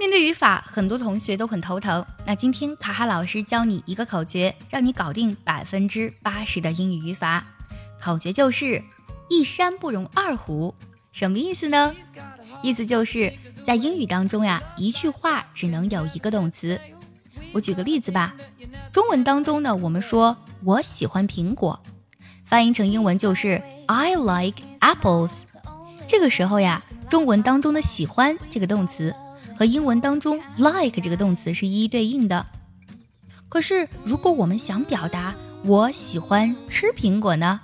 面对语法，很多同学都很头疼。那今天卡哈老师教你一个口诀，让你搞定百分之八十的英语语法。口诀就是一山不容二虎，什么意思呢？意思就是在英语当中呀，一句话只能有一个动词。我举个例子吧，中文当中呢，我们说我喜欢苹果，翻译成英文就是 I like apples。这个时候呀，中文当中的喜欢这个动词。和英文当中 like 这个动词是一一对应的。可是，如果我们想表达我喜欢吃苹果呢？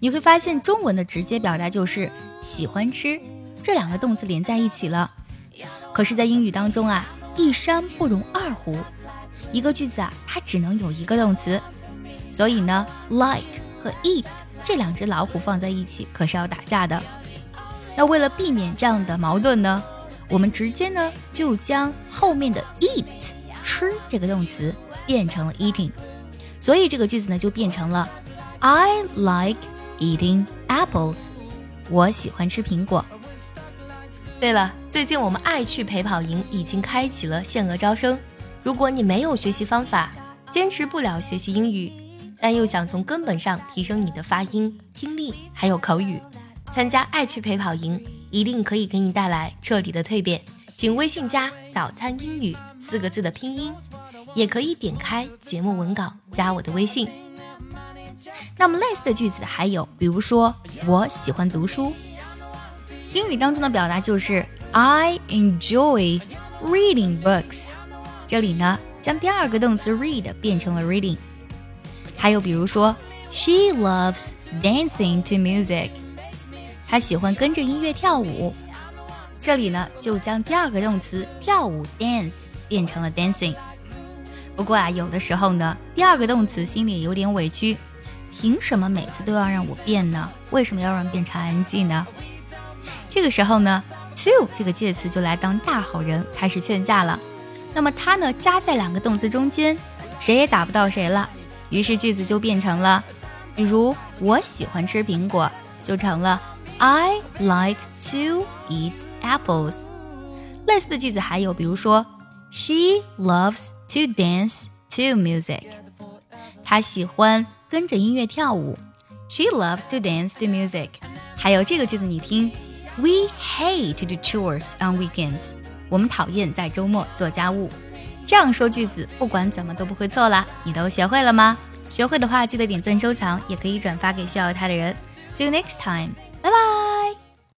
你会发现中文的直接表达就是喜欢吃，这两个动词连在一起了。可是，在英语当中啊，一山不容二虎，一个句子啊，它只能有一个动词。所以呢，like 和 eat 这两只老虎放在一起可是要打架的。那为了避免这样的矛盾呢？我们直接呢就将后面的 eat 吃这个动词变成了 eating，所以这个句子呢就变成了 I like eating apples。我喜欢吃苹果。对了，最近我们爱趣陪跑营已经开启了限额招生。如果你没有学习方法，坚持不了学习英语，但又想从根本上提升你的发音、听力还有口语，参加爱趣陪跑营。一定可以给你带来彻底的蜕变，请微信加“早餐英语”四个字的拼音，也可以点开节目文稿加我的微信。那么类似的句子还有，比如说我喜欢读书，英语当中的表达就是 I enjoy reading books。这里呢将第二个动词 read 变成了 reading。还有比如说 She loves dancing to music。他喜欢跟着音乐跳舞，这里呢就将第二个动词跳舞 dance 变成了 dancing。不过啊，有的时候呢，第二个动词心里有点委屈，凭什么每次都要让我变呢？为什么要让变成 ing 呢？这个时候呢，to 这个介词就来当大好人，开始劝架了。那么它呢夹在两个动词中间，谁也打不到谁了。于是句子就变成了，比如我喜欢吃苹果，就成了。I like to eat apples。类似的句子还有，比如说，She loves to dance to music。她喜欢跟着音乐跳舞。She loves to dance to music。还有这个句子你听，We hate to do chores on weekends。我们讨厌在周末做家务。这样说句子，不管怎么都不会错了。你都学会了吗？学会的话，记得点赞收藏，也可以转发给需要它的人。See you next time.